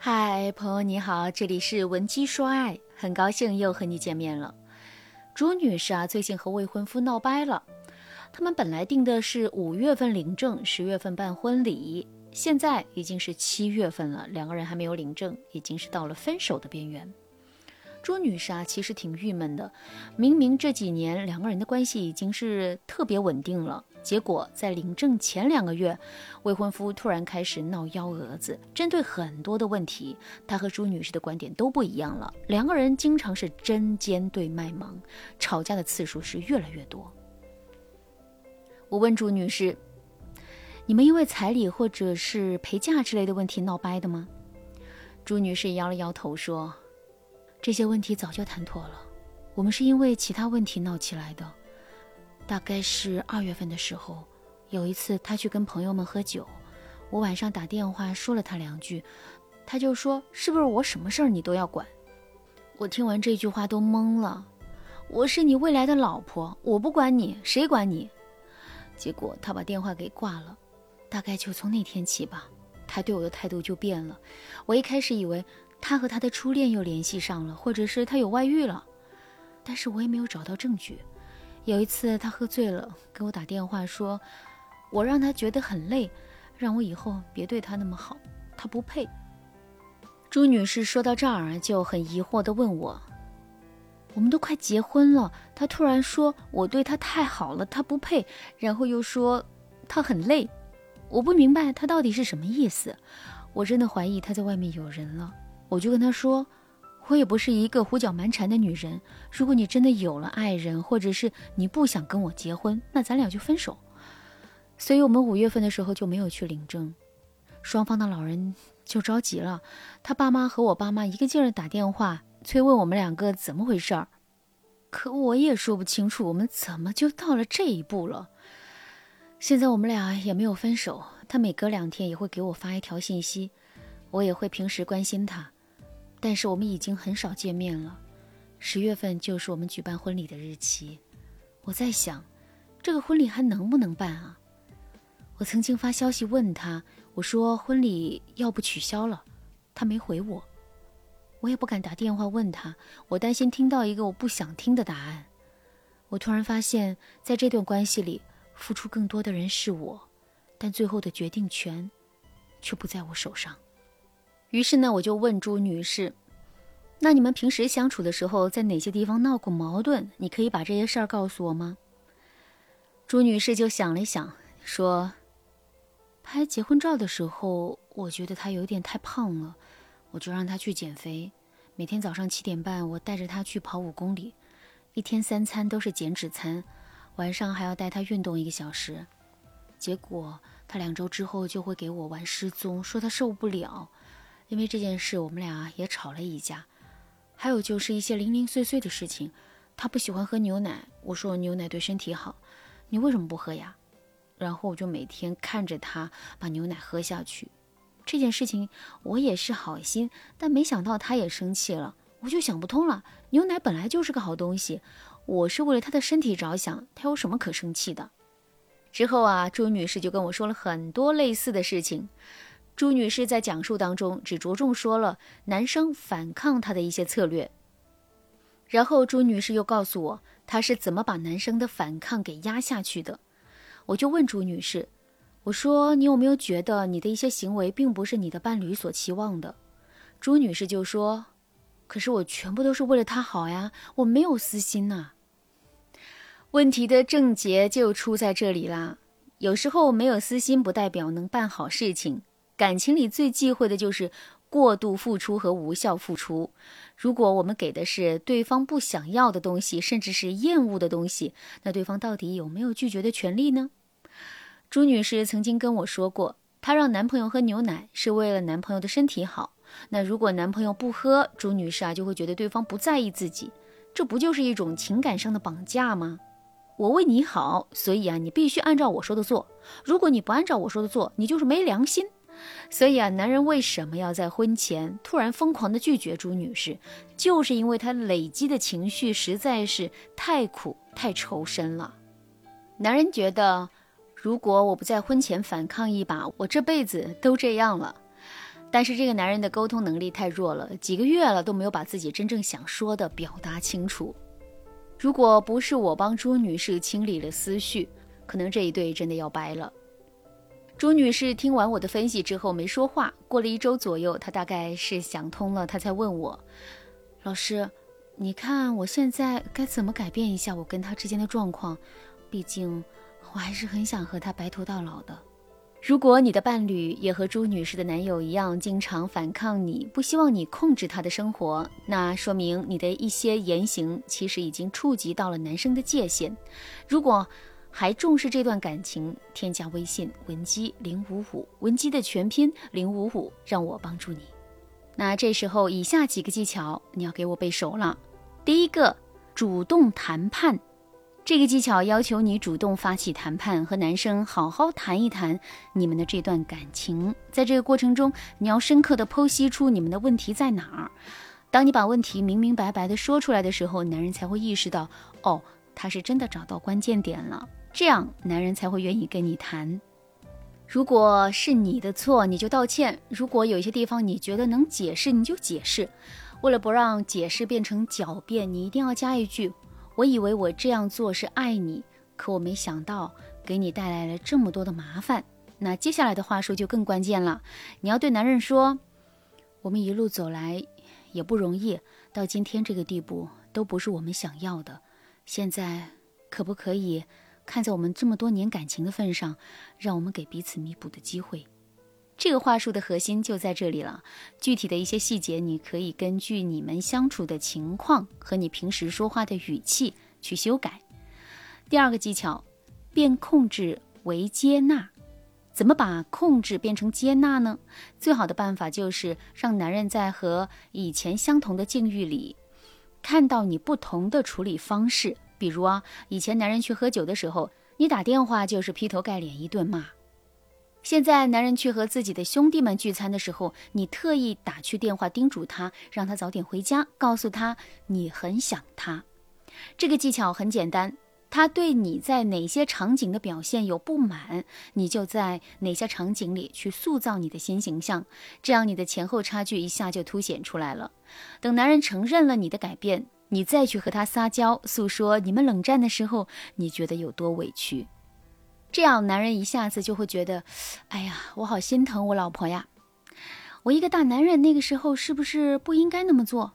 嗨，朋友你好，这里是文姬说爱，很高兴又和你见面了。朱女士啊，最近和未婚夫闹掰了。他们本来定的是五月份领证，十月份办婚礼，现在已经是七月份了，两个人还没有领证，已经是到了分手的边缘。朱女士啊，其实挺郁闷的，明明这几年两个人的关系已经是特别稳定了。结果在领证前两个月，未婚夫突然开始闹幺蛾子，针对很多的问题，他和朱女士的观点都不一样了。两个人经常是针尖对麦芒，吵架的次数是越来越多。我问朱女士：“你们因为彩礼或者是陪嫁之类的问题闹掰的吗？”朱女士摇了摇头说：“这些问题早就谈妥了，我们是因为其他问题闹起来的。”大概是二月份的时候，有一次他去跟朋友们喝酒，我晚上打电话说了他两句，他就说是不是我什么事儿你都要管？我听完这句话都懵了。我是你未来的老婆，我不管你，谁管你？结果他把电话给挂了。大概就从那天起吧，他对我的态度就变了。我一开始以为他和他的初恋又联系上了，或者是他有外遇了，但是我也没有找到证据。有一次，他喝醉了，给我打电话说，我让他觉得很累，让我以后别对他那么好，他不配。朱女士说到这儿就很疑惑地问我：“我们都快结婚了，他突然说我对他太好了，他不配，然后又说他很累，我不明白他到底是什么意思。我真的怀疑他在外面有人了。”我就跟他说。我也不是一个胡搅蛮缠的女人。如果你真的有了爱人，或者是你不想跟我结婚，那咱俩就分手。所以，我们五月份的时候就没有去领证，双方的老人就着急了。他爸妈和我爸妈一个劲儿打电话催问我们两个怎么回事儿，可我也说不清楚，我们怎么就到了这一步了。现在我们俩也没有分手，他每隔两天也会给我发一条信息，我也会平时关心他。但是我们已经很少见面了，十月份就是我们举办婚礼的日期。我在想，这个婚礼还能不能办啊？我曾经发消息问他，我说婚礼要不取消了，他没回我。我也不敢打电话问他，我担心听到一个我不想听的答案。我突然发现，在这段关系里，付出更多的人是我，但最后的决定权，却不在我手上。于是呢，我就问朱女士：“那你们平时相处的时候，在哪些地方闹过矛盾？你可以把这些事儿告诉我吗？”朱女士就想了想，说：“拍结婚照的时候，我觉得他有点太胖了，我就让他去减肥。每天早上七点半，我带着他去跑五公里，一天三餐都是减脂餐，晚上还要带他运动一个小时。结果他两周之后就会给我玩失踪，说他受不了。”因为这件事，我们俩也吵了一架。还有就是一些零零碎碎的事情，他不喜欢喝牛奶，我说牛奶对身体好，你为什么不喝呀？然后我就每天看着他把牛奶喝下去。这件事情我也是好心，但没想到他也生气了，我就想不通了。牛奶本来就是个好东西，我是为了他的身体着想，他有什么可生气的？之后啊，朱女士就跟我说了很多类似的事情。朱女士在讲述当中只着重说了男生反抗她的一些策略，然后朱女士又告诉我她是怎么把男生的反抗给压下去的。我就问朱女士，我说你有没有觉得你的一些行为并不是你的伴侣所期望的？朱女士就说，可是我全部都是为了他好呀，我没有私心呐。问题的症结就出在这里啦，有时候没有私心不代表能办好事情。感情里最忌讳的就是过度付出和无效付出。如果我们给的是对方不想要的东西，甚至是厌恶的东西，那对方到底有没有拒绝的权利呢？朱女士曾经跟我说过，她让男朋友喝牛奶是为了男朋友的身体好。那如果男朋友不喝，朱女士啊就会觉得对方不在意自己，这不就是一种情感上的绑架吗？我为你好，所以啊你必须按照我说的做。如果你不按照我说的做，你就是没良心。所以啊，男人为什么要在婚前突然疯狂的拒绝朱女士，就是因为他累积的情绪实在是太苦太愁身了。男人觉得，如果我不在婚前反抗一把，我这辈子都这样了。但是这个男人的沟通能力太弱了，几个月了都没有把自己真正想说的表达清楚。如果不是我帮朱女士清理了思绪，可能这一对真的要掰了。朱女士听完我的分析之后没说话，过了一周左右，她大概是想通了，她才问我：“老师，你看我现在该怎么改变一下我跟他之间的状况？毕竟我还是很想和他白头到老的。”如果你的伴侣也和朱女士的男友一样，经常反抗你，不希望你控制他的生活，那说明你的一些言行其实已经触及到了男生的界限。如果还重视这段感情，添加微信文姬零五五，文姬的全拼零五五，让我帮助你。那这时候，以下几个技巧你要给我背熟了。第一个，主动谈判。这个技巧要求你主动发起谈判，和男生好好谈一谈你们的这段感情。在这个过程中，你要深刻的剖析出你们的问题在哪儿。当你把问题明明白白的说出来的时候，男人才会意识到，哦，他是真的找到关键点了。这样，男人才会愿意跟你谈。如果是你的错，你就道歉；如果有一些地方你觉得能解释，你就解释。为了不让解释变成狡辩，你一定要加一句。我以为我这样做是爱你，可我没想到给你带来了这么多的麻烦。那接下来的话术就更关键了，你要对男人说：“我们一路走来也不容易，到今天这个地步都不是我们想要的。现在可不可以看在我们这么多年感情的份上，让我们给彼此弥补的机会？”这个话术的核心就在这里了，具体的一些细节，你可以根据你们相处的情况和你平时说话的语气去修改。第二个技巧，变控制为接纳。怎么把控制变成接纳呢？最好的办法就是让男人在和以前相同的境遇里，看到你不同的处理方式。比如啊，以前男人去喝酒的时候，你打电话就是劈头盖脸一顿骂。现在男人去和自己的兄弟们聚餐的时候，你特意打去电话叮嘱他，让他早点回家，告诉他你很想他。这个技巧很简单，他对你在哪些场景的表现有不满，你就在哪些场景里去塑造你的新形象，这样你的前后差距一下就凸显出来了。等男人承认了你的改变，你再去和他撒娇，诉说你们冷战的时候你觉得有多委屈。这样，男人一下子就会觉得，哎呀，我好心疼我老婆呀！我一个大男人，那个时候是不是不应该那么做？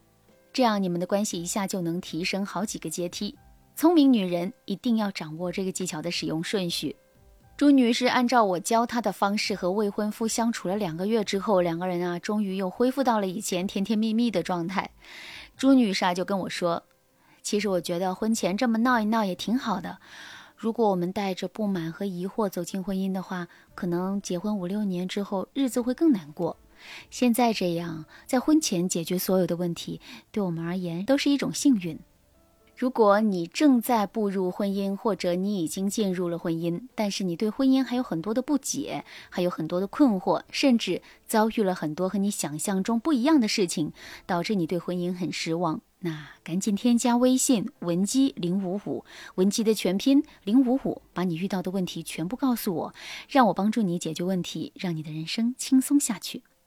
这样，你们的关系一下就能提升好几个阶梯。聪明女人一定要掌握这个技巧的使用顺序。朱女士按照我教她的方式和未婚夫相处了两个月之后，两个人啊，终于又恢复到了以前甜甜蜜蜜的状态。朱女士啊，就跟我说：“其实我觉得婚前这么闹一闹也挺好的。”如果我们带着不满和疑惑走进婚姻的话，可能结婚五六年之后日子会更难过。现在这样，在婚前解决所有的问题，对我们而言都是一种幸运。如果你正在步入婚姻，或者你已经进入了婚姻，但是你对婚姻还有很多的不解，还有很多的困惑，甚至遭遇了很多和你想象中不一样的事情，导致你对婚姻很失望。那赶紧添加微信文姬零五五，文姬的全拼零五五，把你遇到的问题全部告诉我，让我帮助你解决问题，让你的人生轻松下去。